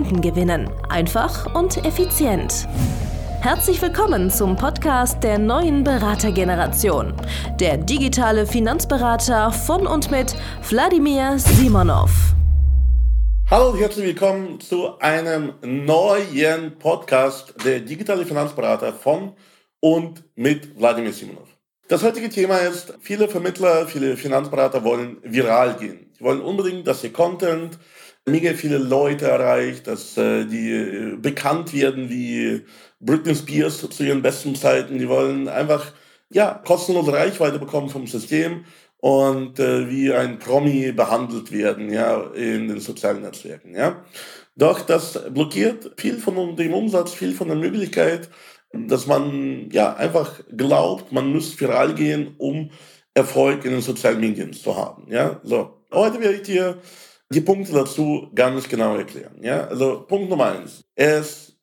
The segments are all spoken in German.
Kunden gewinnen. Einfach und effizient. Herzlich willkommen zum Podcast der neuen Beratergeneration. Der digitale Finanzberater von und mit Wladimir Simonov. Hallo und herzlich willkommen zu einem neuen Podcast der digitale Finanzberater von und mit Wladimir Simonov. Das heutige Thema ist, viele Vermittler, viele Finanzberater wollen viral gehen. Sie wollen unbedingt, dass ihr Content mega viele Leute erreicht, dass äh, die äh, bekannt werden wie Britney Spears zu ihren besten Zeiten. Die wollen einfach ja kostenlose Reichweite bekommen vom System und äh, wie ein Promi behandelt werden, ja, in den sozialen Netzwerken, ja. Doch das blockiert viel von dem Umsatz, viel von der Möglichkeit, dass man ja einfach glaubt, man müsste viral gehen, um Erfolg in den sozialen Medien zu haben, ja. So, heute werde ich dir die Punkte dazu ganz genau erklären. Ja? Also Punkt Nummer eins. Es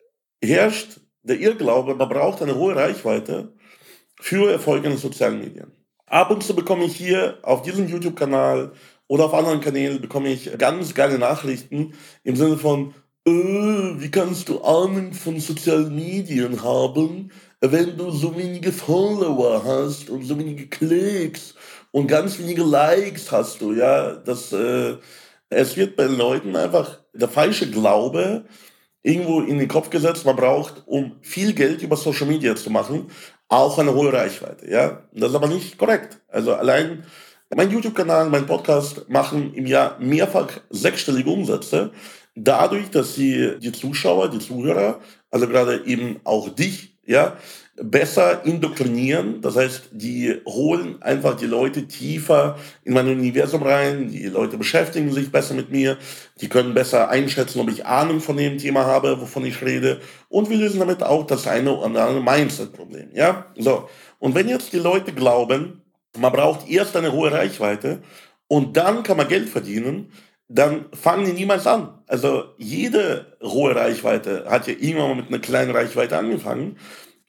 herrscht der Irrglaube, man braucht eine hohe Reichweite für Erfolg in den sozialen Medien. Ab und zu bekomme ich hier auf diesem YouTube-Kanal oder auf anderen Kanälen bekomme ich ganz geile Nachrichten im Sinne von, äh, wie kannst du Ahnung von sozialen Medien haben, wenn du so wenige Follower hast und so wenige Klicks und ganz wenige Likes hast du, ja, das äh, es wird bei Leuten einfach der falsche Glaube irgendwo in den Kopf gesetzt, man braucht, um viel Geld über Social Media zu machen, auch eine hohe Reichweite. Ja? Das ist aber nicht korrekt. Also allein mein YouTube-Kanal, mein Podcast machen im Jahr mehrfach sechsstellige Umsätze, dadurch, dass sie die Zuschauer, die Zuhörer, also gerade eben auch dich, ja, besser indoktrinieren. Das heißt, die holen einfach die Leute tiefer in mein Universum rein. Die Leute beschäftigen sich besser mit mir. Die können besser einschätzen, ob ich Ahnung von dem Thema habe, wovon ich rede. Und wir lösen damit auch das eine oder andere Mindset-Problem. Ja, so. Und wenn jetzt die Leute glauben, man braucht erst eine hohe Reichweite und dann kann man Geld verdienen, dann fangen die niemals an. Also jede hohe Reichweite hat ja irgendwann mal mit einer kleinen Reichweite angefangen.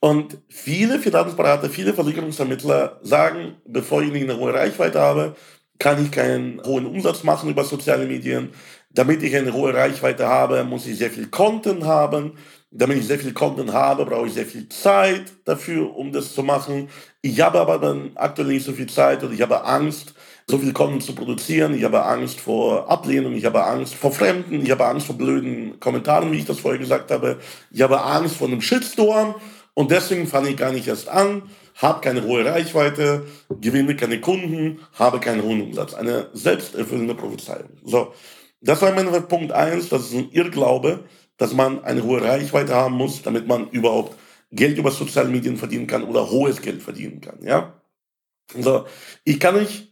Und viele Finanzberater, viele Versicherungsvermittler sagen, bevor ich eine hohe Reichweite habe, kann ich keinen hohen Umsatz machen über soziale Medien. Damit ich eine hohe Reichweite habe, muss ich sehr viel Content haben. Damit ich sehr viel Content habe, brauche ich sehr viel Zeit dafür, um das zu machen. Ich habe aber dann aktuell nicht so viel Zeit und ich habe Angst, so viel Content zu produzieren. Ich habe Angst vor Ablehnung, ich habe Angst vor Fremden, ich habe Angst vor blöden Kommentaren, wie ich das vorher gesagt habe. Ich habe Angst vor einem Shitstorm. Und deswegen fange ich gar nicht erst an, habe keine hohe Reichweite, gewinne keine Kunden, habe keinen hohen Umsatz. Eine selbsterfüllende Prophezeiung. So, das war mein Punkt eins. Das ist ein Irrglaube, dass man eine hohe Reichweite haben muss, damit man überhaupt Geld über soziale Medien verdienen kann oder hohes Geld verdienen kann. Ja, so ich kann nicht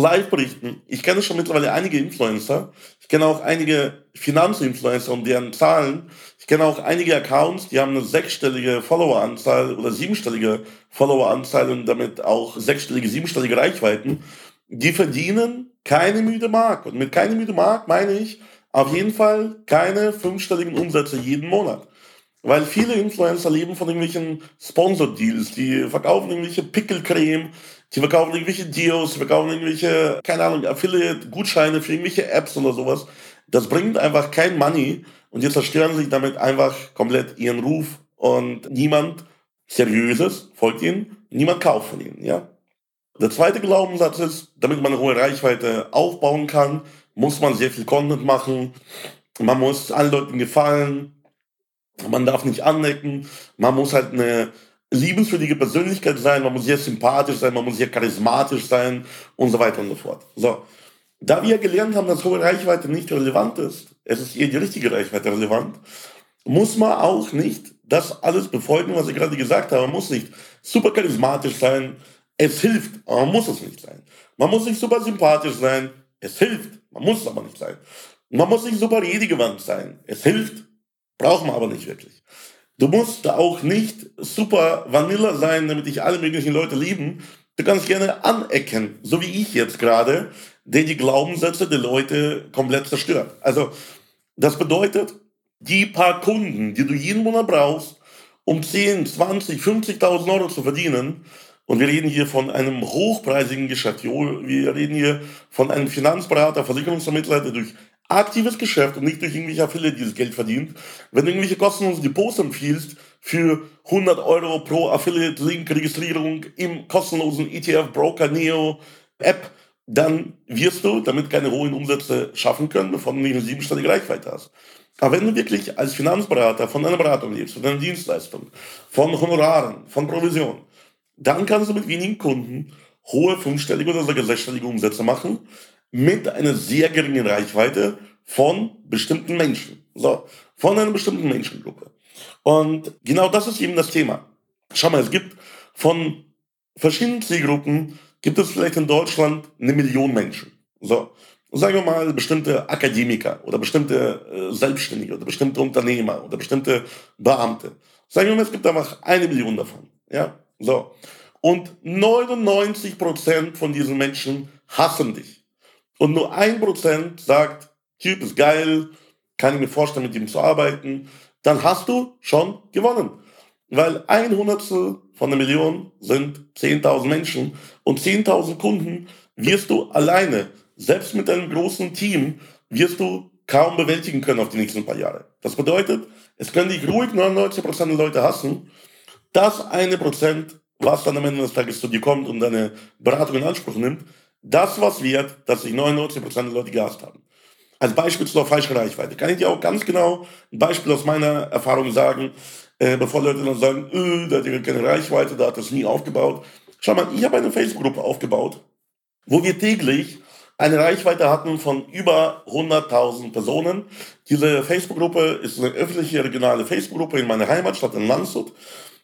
live berichten. Ich kenne schon mittlerweile einige Influencer. Ich kenne auch einige Finanzinfluencer und deren Zahlen. Ich kenne auch einige Accounts, die haben eine sechsstellige Followeranzahl oder siebenstellige Followeranzahl und damit auch sechsstellige, siebenstellige Reichweiten. Die verdienen keine müde Mark. Und mit keine müde Mark meine ich auf jeden Fall keine fünfstelligen Umsätze jeden Monat. Weil viele Influencer leben von irgendwelchen Sponsor-Deals. Die verkaufen irgendwelche Pickelcreme, die verkaufen irgendwelche Deals, die verkaufen irgendwelche, keine Ahnung, Affiliate-Gutscheine für irgendwelche Apps oder sowas. Das bringt einfach kein Money und die zerstören sich damit einfach komplett ihren Ruf und niemand Seriöses folgt ihnen, niemand kauft von ihnen, ja. Der zweite Glaubenssatz ist, damit man eine hohe Reichweite aufbauen kann, muss man sehr viel Content machen, man muss allen Leuten gefallen, man darf nicht anecken, man muss halt eine liebenswürdige Persönlichkeit sein, man muss sehr sympathisch sein, man muss sehr charismatisch sein und so weiter und so fort. So. Da wir gelernt haben, dass hohe Reichweite nicht relevant ist, es ist eher die richtige Reichweite relevant, muss man auch nicht das alles befolgen, was ich gerade gesagt habe. Man muss nicht super charismatisch sein. Es hilft, aber man muss es nicht sein. Man muss nicht super sympathisch sein. Es hilft, man muss es aber nicht sein. Man muss nicht super redegewandt sein. Es hilft, Brauchen wir aber nicht wirklich. Du musst auch nicht super Vanilla sein, damit dich alle möglichen Leute lieben. Du kannst gerne anecken, so wie ich jetzt gerade, der die Glaubenssätze der Leute komplett zerstört. Also, das bedeutet, die paar Kunden, die du jeden Monat brauchst, um 10, 20, 50.000 Euro zu verdienen, und wir reden hier von einem hochpreisigen Geschäft. Wir reden hier von einem Finanzberater, Versicherungsvermittler, der durch aktives Geschäft und nicht durch irgendwelche Affiliate dieses Geld verdient. Wenn du irgendwelche kostenlosen Depots empfiehlst für 100 Euro pro Affiliate-Link-Registrierung im kostenlosen ETF-Broker Neo App, dann wirst du damit keine hohen Umsätze schaffen können, bevor du nicht eine siebenstellige Reichweite hast. Aber wenn du wirklich als Finanzberater von deiner Beratung lebst, von deiner Dienstleistung, von Honoraren, von Provision, dann kannst du mit wenigen Kunden hohe fünfstellige oder sogar sechsstellige Umsätze machen mit einer sehr geringen Reichweite von bestimmten Menschen. So, von einer bestimmten Menschengruppe. Und genau das ist eben das Thema. Schau mal, es gibt von verschiedenen Zielgruppen, gibt es vielleicht in Deutschland eine Million Menschen. So, sagen wir mal bestimmte Akademiker oder bestimmte äh, Selbstständige oder bestimmte Unternehmer oder bestimmte Beamte. Sagen wir mal, es gibt einfach eine Million davon. Ja, so. Und 99% von diesen Menschen hassen dich. Und nur ein Prozent sagt, Typ ist geil, kann ich mir vorstellen, mit ihm zu arbeiten. Dann hast du schon gewonnen. Weil ein Hundertstel von einer Million sind 10.000 Menschen und 10.000 Kunden wirst du alleine, selbst mit einem großen Team, wirst du kaum bewältigen können auf die nächsten paar Jahre. Das bedeutet, es können dich ruhig 99% der Leute hassen. Das eine Prozent was dann am Ende des Tages zu dir kommt und deine Beratung in Anspruch nimmt, das was wird, dass sich 99% der Leute gehasst haben. Als Beispiel zur falschen Reichweite. Kann ich dir auch ganz genau ein Beispiel aus meiner Erfahrung sagen, äh, bevor Leute dann sagen, äh, der hat ja keine Reichweite, der hat das nie aufgebaut. Schau mal, ich habe eine Facebook-Gruppe aufgebaut, wo wir täglich eine Reichweite hatten von über 100.000 Personen. Diese Facebook-Gruppe ist eine öffentliche regionale Facebook-Gruppe in meiner Heimatstadt in Landshut.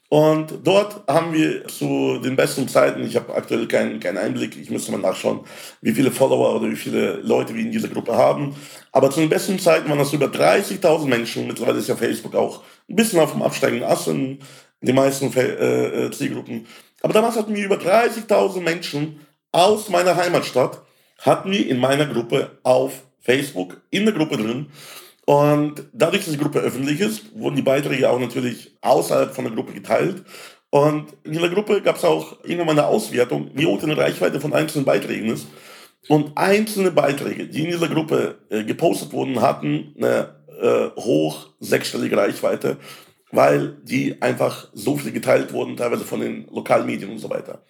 Und dort haben wir zu den besten Zeiten, ich habe aktuell keinen, keinen Einblick, ich müsste mal nachschauen, wie viele Follower oder wie viele Leute wir in dieser Gruppe haben. Aber zu den besten Zeiten waren das über 30.000 Menschen. Mittlerweile ist ja Facebook auch ein bisschen auf dem absteigenden Ast in den meisten äh, äh, Zielgruppen. Aber damals hatten wir über 30.000 Menschen aus meiner Heimatstadt, hatten wir in meiner Gruppe auf Facebook in der Gruppe drin. Und dadurch, dass die Gruppe öffentlich ist, wurden die Beiträge auch natürlich außerhalb von der Gruppe geteilt. Und in dieser Gruppe gab es auch irgendwann mal eine Auswertung, wie hoch die Reichweite von einzelnen Beiträgen ist. Und einzelne Beiträge, die in dieser Gruppe äh, gepostet wurden, hatten eine äh, hoch sechsstellige Reichweite, weil die einfach so viel geteilt wurden, teilweise von den Lokalmedien und so weiter.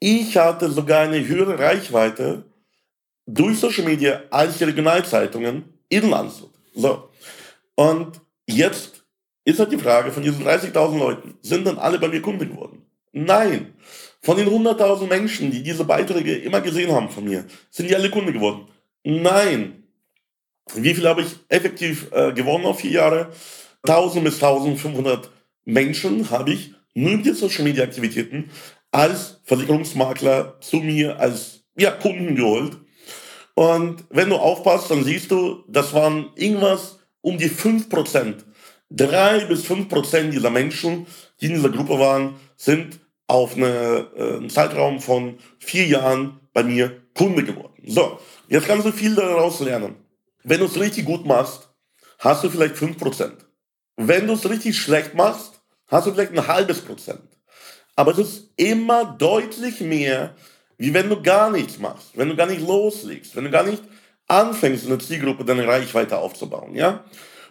Ich hatte sogar eine höhere Reichweite durch Social Media als die Regionalzeitungen in Landshut. So. Und jetzt ist halt die Frage, von diesen 30.000 Leuten, sind dann alle bei mir Kunden geworden? Nein. Von den 100.000 Menschen, die diese Beiträge immer gesehen haben von mir, sind die alle Kunden geworden? Nein. Wie viel habe ich effektiv äh, gewonnen auf vier Jahre? 1000 bis 1500 Menschen habe ich nur mit den Social Media Aktivitäten als Versicherungsmakler zu mir als ja, Kunden geholt. Und wenn du aufpasst, dann siehst du, das waren irgendwas um die 5%. Drei bis fünf Prozent dieser Menschen, die in dieser Gruppe waren, sind auf eine, äh, einen Zeitraum von vier Jahren bei mir Kunde geworden. So, jetzt kannst du viel daraus lernen. Wenn du es richtig gut machst, hast du vielleicht fünf Prozent. Wenn du es richtig schlecht machst, hast du vielleicht ein halbes Prozent. Aber es ist immer deutlich mehr, wie wenn du gar nichts machst, wenn du gar nicht loslegst, wenn du gar nicht anfängst, eine Zielgruppe deine Reichweite aufzubauen, ja?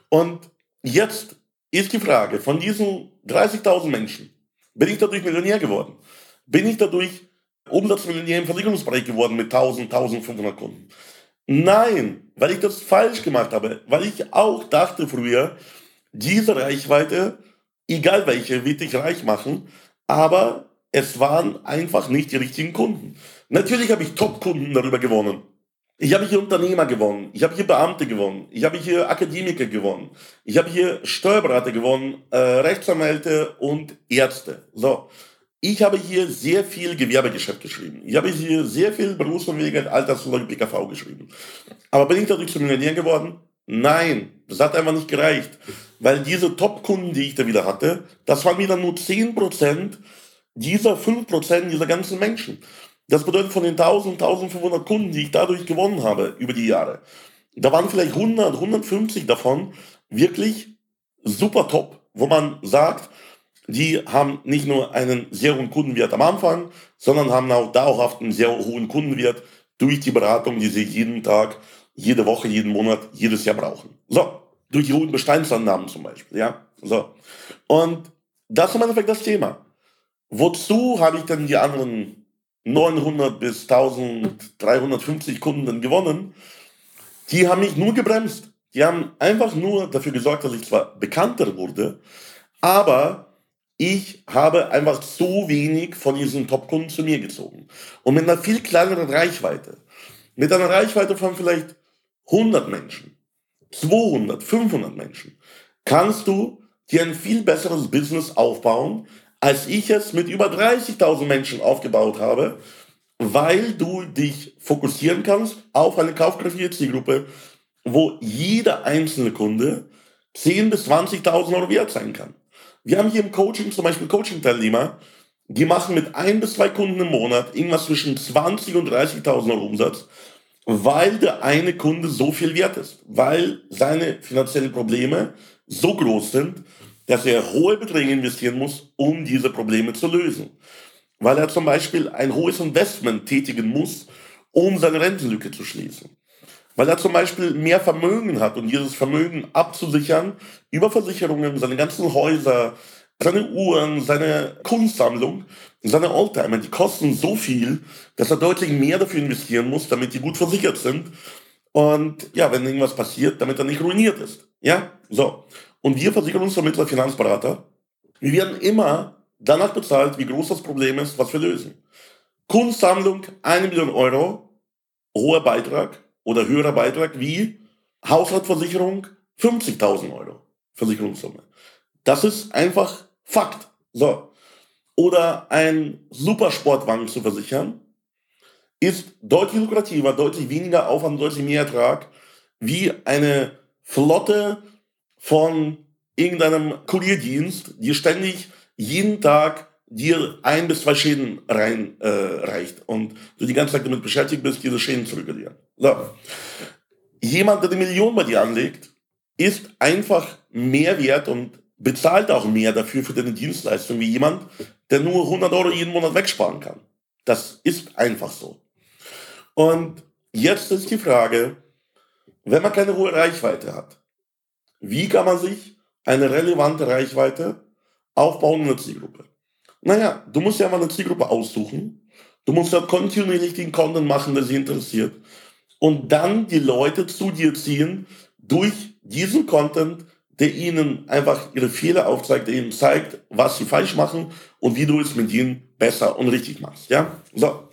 Und jetzt ist die Frage, von diesen 30.000 Menschen, bin ich dadurch Millionär geworden? Bin ich dadurch Umsatzmillionär im Versicherungsbereich geworden mit 1000, 1500 Kunden? Nein, weil ich das falsch gemacht habe, weil ich auch dachte früher, diese Reichweite, egal welche, wird dich reich machen, aber es waren einfach nicht die richtigen Kunden. Natürlich habe ich Top-Kunden darüber gewonnen. Ich habe hier Unternehmer gewonnen, ich habe hier Beamte gewonnen, ich habe hier Akademiker gewonnen, ich habe hier Steuerberater gewonnen, äh, Rechtsanwälte und Ärzte. So, ich habe hier sehr viel Gewerbegeschäft geschrieben. Ich habe hier sehr viel Berufsvermögen, Altersvorsorge, PKV geschrieben. Aber bin ich dadurch zum Millionär geworden? Nein, das hat einfach nicht gereicht. weil diese Top-Kunden, die ich da wieder hatte, das waren wieder nur 10% dieser 5% dieser ganzen Menschen. Das bedeutet von den 1000, 1500 Kunden, die ich dadurch gewonnen habe über die Jahre, da waren vielleicht 100, 150 davon wirklich super top, wo man sagt, die haben nicht nur einen sehr hohen Kundenwert am Anfang, sondern haben auch dauerhaft einen sehr hohen Kundenwert durch die Beratung, die sie jeden Tag, jede Woche, jeden Monat, jedes Jahr brauchen. So, durch die hohen Bestandsannahmen zum Beispiel, ja. So. Und das ist im Endeffekt das Thema. Wozu habe ich denn die anderen 900 bis 1350 Kunden gewonnen? Die haben mich nur gebremst. Die haben einfach nur dafür gesorgt, dass ich zwar bekannter wurde, aber ich habe einfach so wenig von diesen Top-Kunden zu mir gezogen. Und mit einer viel kleineren Reichweite, mit einer Reichweite von vielleicht 100 Menschen, 200, 500 Menschen, kannst du dir ein viel besseres Business aufbauen, als ich es mit über 30.000 Menschen aufgebaut habe, weil du dich fokussieren kannst auf eine kaufkräftige Zielgruppe, wo jeder einzelne Kunde 10.000 bis 20.000 Euro wert sein kann. Wir haben hier im Coaching zum Beispiel Coaching-Teilnehmer, die machen mit ein bis zwei Kunden im Monat irgendwas zwischen 20.000 und 30.000 Euro Umsatz, weil der eine Kunde so viel wert ist, weil seine finanziellen Probleme so groß sind, dass er hohe Beträge investieren muss, um diese Probleme zu lösen. Weil er zum Beispiel ein hohes Investment tätigen muss, um seine Rentenlücke zu schließen. Weil er zum Beispiel mehr Vermögen hat und dieses Vermögen abzusichern über Versicherungen, seine ganzen Häuser, seine Uhren, seine Kunstsammlung, seine Oldtimer, die kosten so viel, dass er deutlich mehr dafür investieren muss, damit die gut versichert sind. Und ja, wenn irgendwas passiert, damit er nicht ruiniert ist. Ja, so. Und wir Versicherungsvermittler, Finanzberater, wir werden immer danach bezahlt, wie groß das Problem ist, was wir lösen. Kunstsammlung, eine Million Euro, hoher Beitrag oder höherer Beitrag wie Haushaltsversicherung, 50.000 Euro Versicherungssumme. Das ist einfach Fakt. So. Oder ein Supersportwagen zu versichern, ist deutlich lukrativer, deutlich weniger Aufwand, deutlich mehr Ertrag, wie eine Flotte von irgendeinem Kurierdienst, die ständig jeden Tag dir ein bis zwei Schäden reinreicht äh, und du die ganze Zeit damit beschäftigt bist, diese Schäden zu. So. Jemand, der eine Million bei dir anlegt, ist einfach mehr wert und bezahlt auch mehr dafür für deine Dienstleistung wie jemand, der nur 100 Euro jeden Monat wegsparen kann. Das ist einfach so. Und jetzt ist die Frage, wenn man keine hohe Reichweite hat, wie kann man sich eine relevante Reichweite aufbauen in der Zielgruppe? Naja, du musst ja mal eine Zielgruppe aussuchen. Du musst ja kontinuierlich den Content machen, der sie interessiert. Und dann die Leute zu dir ziehen durch diesen Content, der ihnen einfach ihre Fehler aufzeigt, der ihnen zeigt, was sie falsch machen und wie du es mit ihnen besser und richtig machst. Ja? So.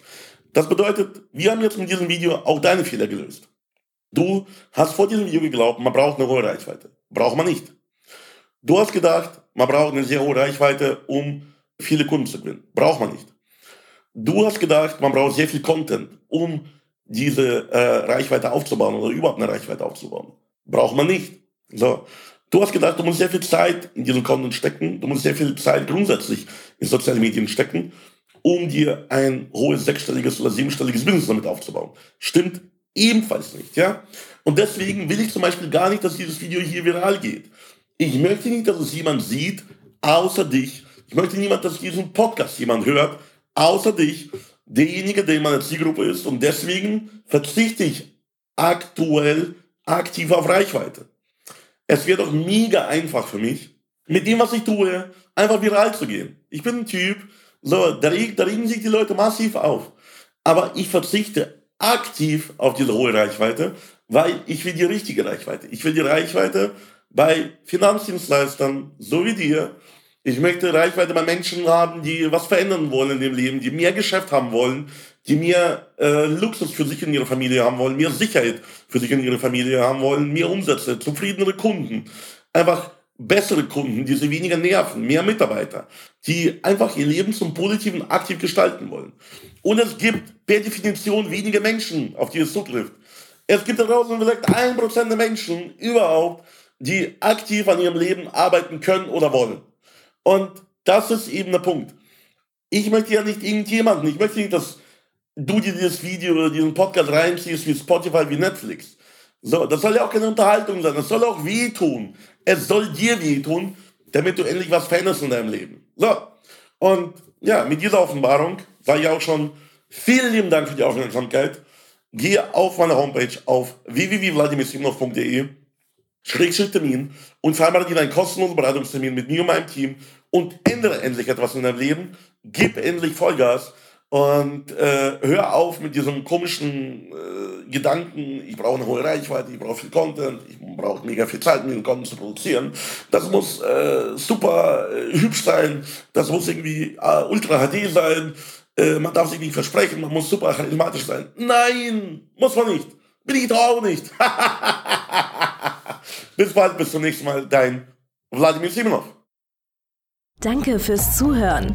Das bedeutet, wir haben jetzt mit diesem Video auch deine Fehler gelöst. Du hast vor diesem Video geglaubt, man braucht eine hohe Reichweite. Braucht man nicht. Du hast gedacht, man braucht eine sehr hohe Reichweite, um viele Kunden zu gewinnen. Braucht man nicht. Du hast gedacht, man braucht sehr viel Content, um diese äh, Reichweite aufzubauen oder überhaupt eine Reichweite aufzubauen. Braucht man nicht. So. Du hast gedacht, du musst sehr viel Zeit in diesen Content stecken, du musst sehr viel Zeit grundsätzlich in soziale Medien stecken, um dir ein hohes sechsstelliges oder siebenstelliges Business damit aufzubauen. Stimmt ebenfalls nicht, ja? Und deswegen will ich zum Beispiel gar nicht, dass dieses Video hier viral geht. Ich möchte nicht, dass es jemand sieht, außer dich. Ich möchte niemand, dass diesen Podcast jemand hört, außer dich, derjenige, der in meiner Zielgruppe ist. Und deswegen verzichte ich aktuell aktiv auf Reichweite. Es wird doch mega einfach für mich, mit dem, was ich tue, einfach viral zu gehen. Ich bin ein Typ, so, da, da regen sich die Leute massiv auf. Aber ich verzichte aktiv auf diese hohe Reichweite, weil ich will die richtige Reichweite. Ich will die Reichweite bei Finanzdienstleistern, so wie dir. Ich möchte Reichweite bei Menschen haben, die was verändern wollen in dem Leben, die mehr Geschäft haben wollen, die mehr äh, Luxus für sich und ihre Familie haben wollen, mehr Sicherheit für sich und ihre Familie haben wollen, mehr Umsätze, zufriedenere Kunden. Einfach bessere Kunden, die sie weniger nerven, mehr Mitarbeiter, die einfach ihr Leben zum Positiven aktiv gestalten wollen. Und es gibt per Definition wenige Menschen, auf die es zutrifft. Es gibt da draußen vielleicht ein Prozent der Menschen überhaupt, die aktiv an ihrem Leben arbeiten können oder wollen. Und das ist eben der Punkt. Ich möchte ja nicht irgendjemanden, ich möchte nicht, dass du dir dieses Video oder diesen Podcast reinziehst wie Spotify, wie Netflix. So, das soll ja auch keine Unterhaltung sein, das soll auch wehtun. Es soll dir wehtun, damit du endlich was veränderst in deinem Leben. So, und ja, mit dieser Offenbarung sage ich auch schon vielen lieben Dank für die Aufmerksamkeit. Gehe auf meine Homepage auf www.vladimirsimnov.de Schrägstrich Termin und vereinbare dir einen kostenlosen Beratungstermin mit mir und meinem Team und ändere endlich etwas in deinem Leben. Gib endlich Vollgas und äh, hör auf mit diesem komischen äh, Gedanken, ich brauche eine hohe Reichweite, ich brauche viel Content, ich brauche mega viel Zeit, um den Content zu produzieren. Das muss äh, super äh, hübsch sein, das muss irgendwie äh, ultra HD sein, äh, man darf sich nicht versprechen, man muss super charismatisch sein. Nein, muss man nicht. Bin ich doch auch nicht. bis bald, bis zum nächsten Mal, dein Wladimir Simonov. Danke fürs Zuhören.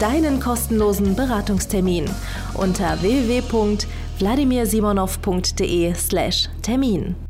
deinen kostenlosen Beratungstermin unter www www.vladimirsimonov.de/termin.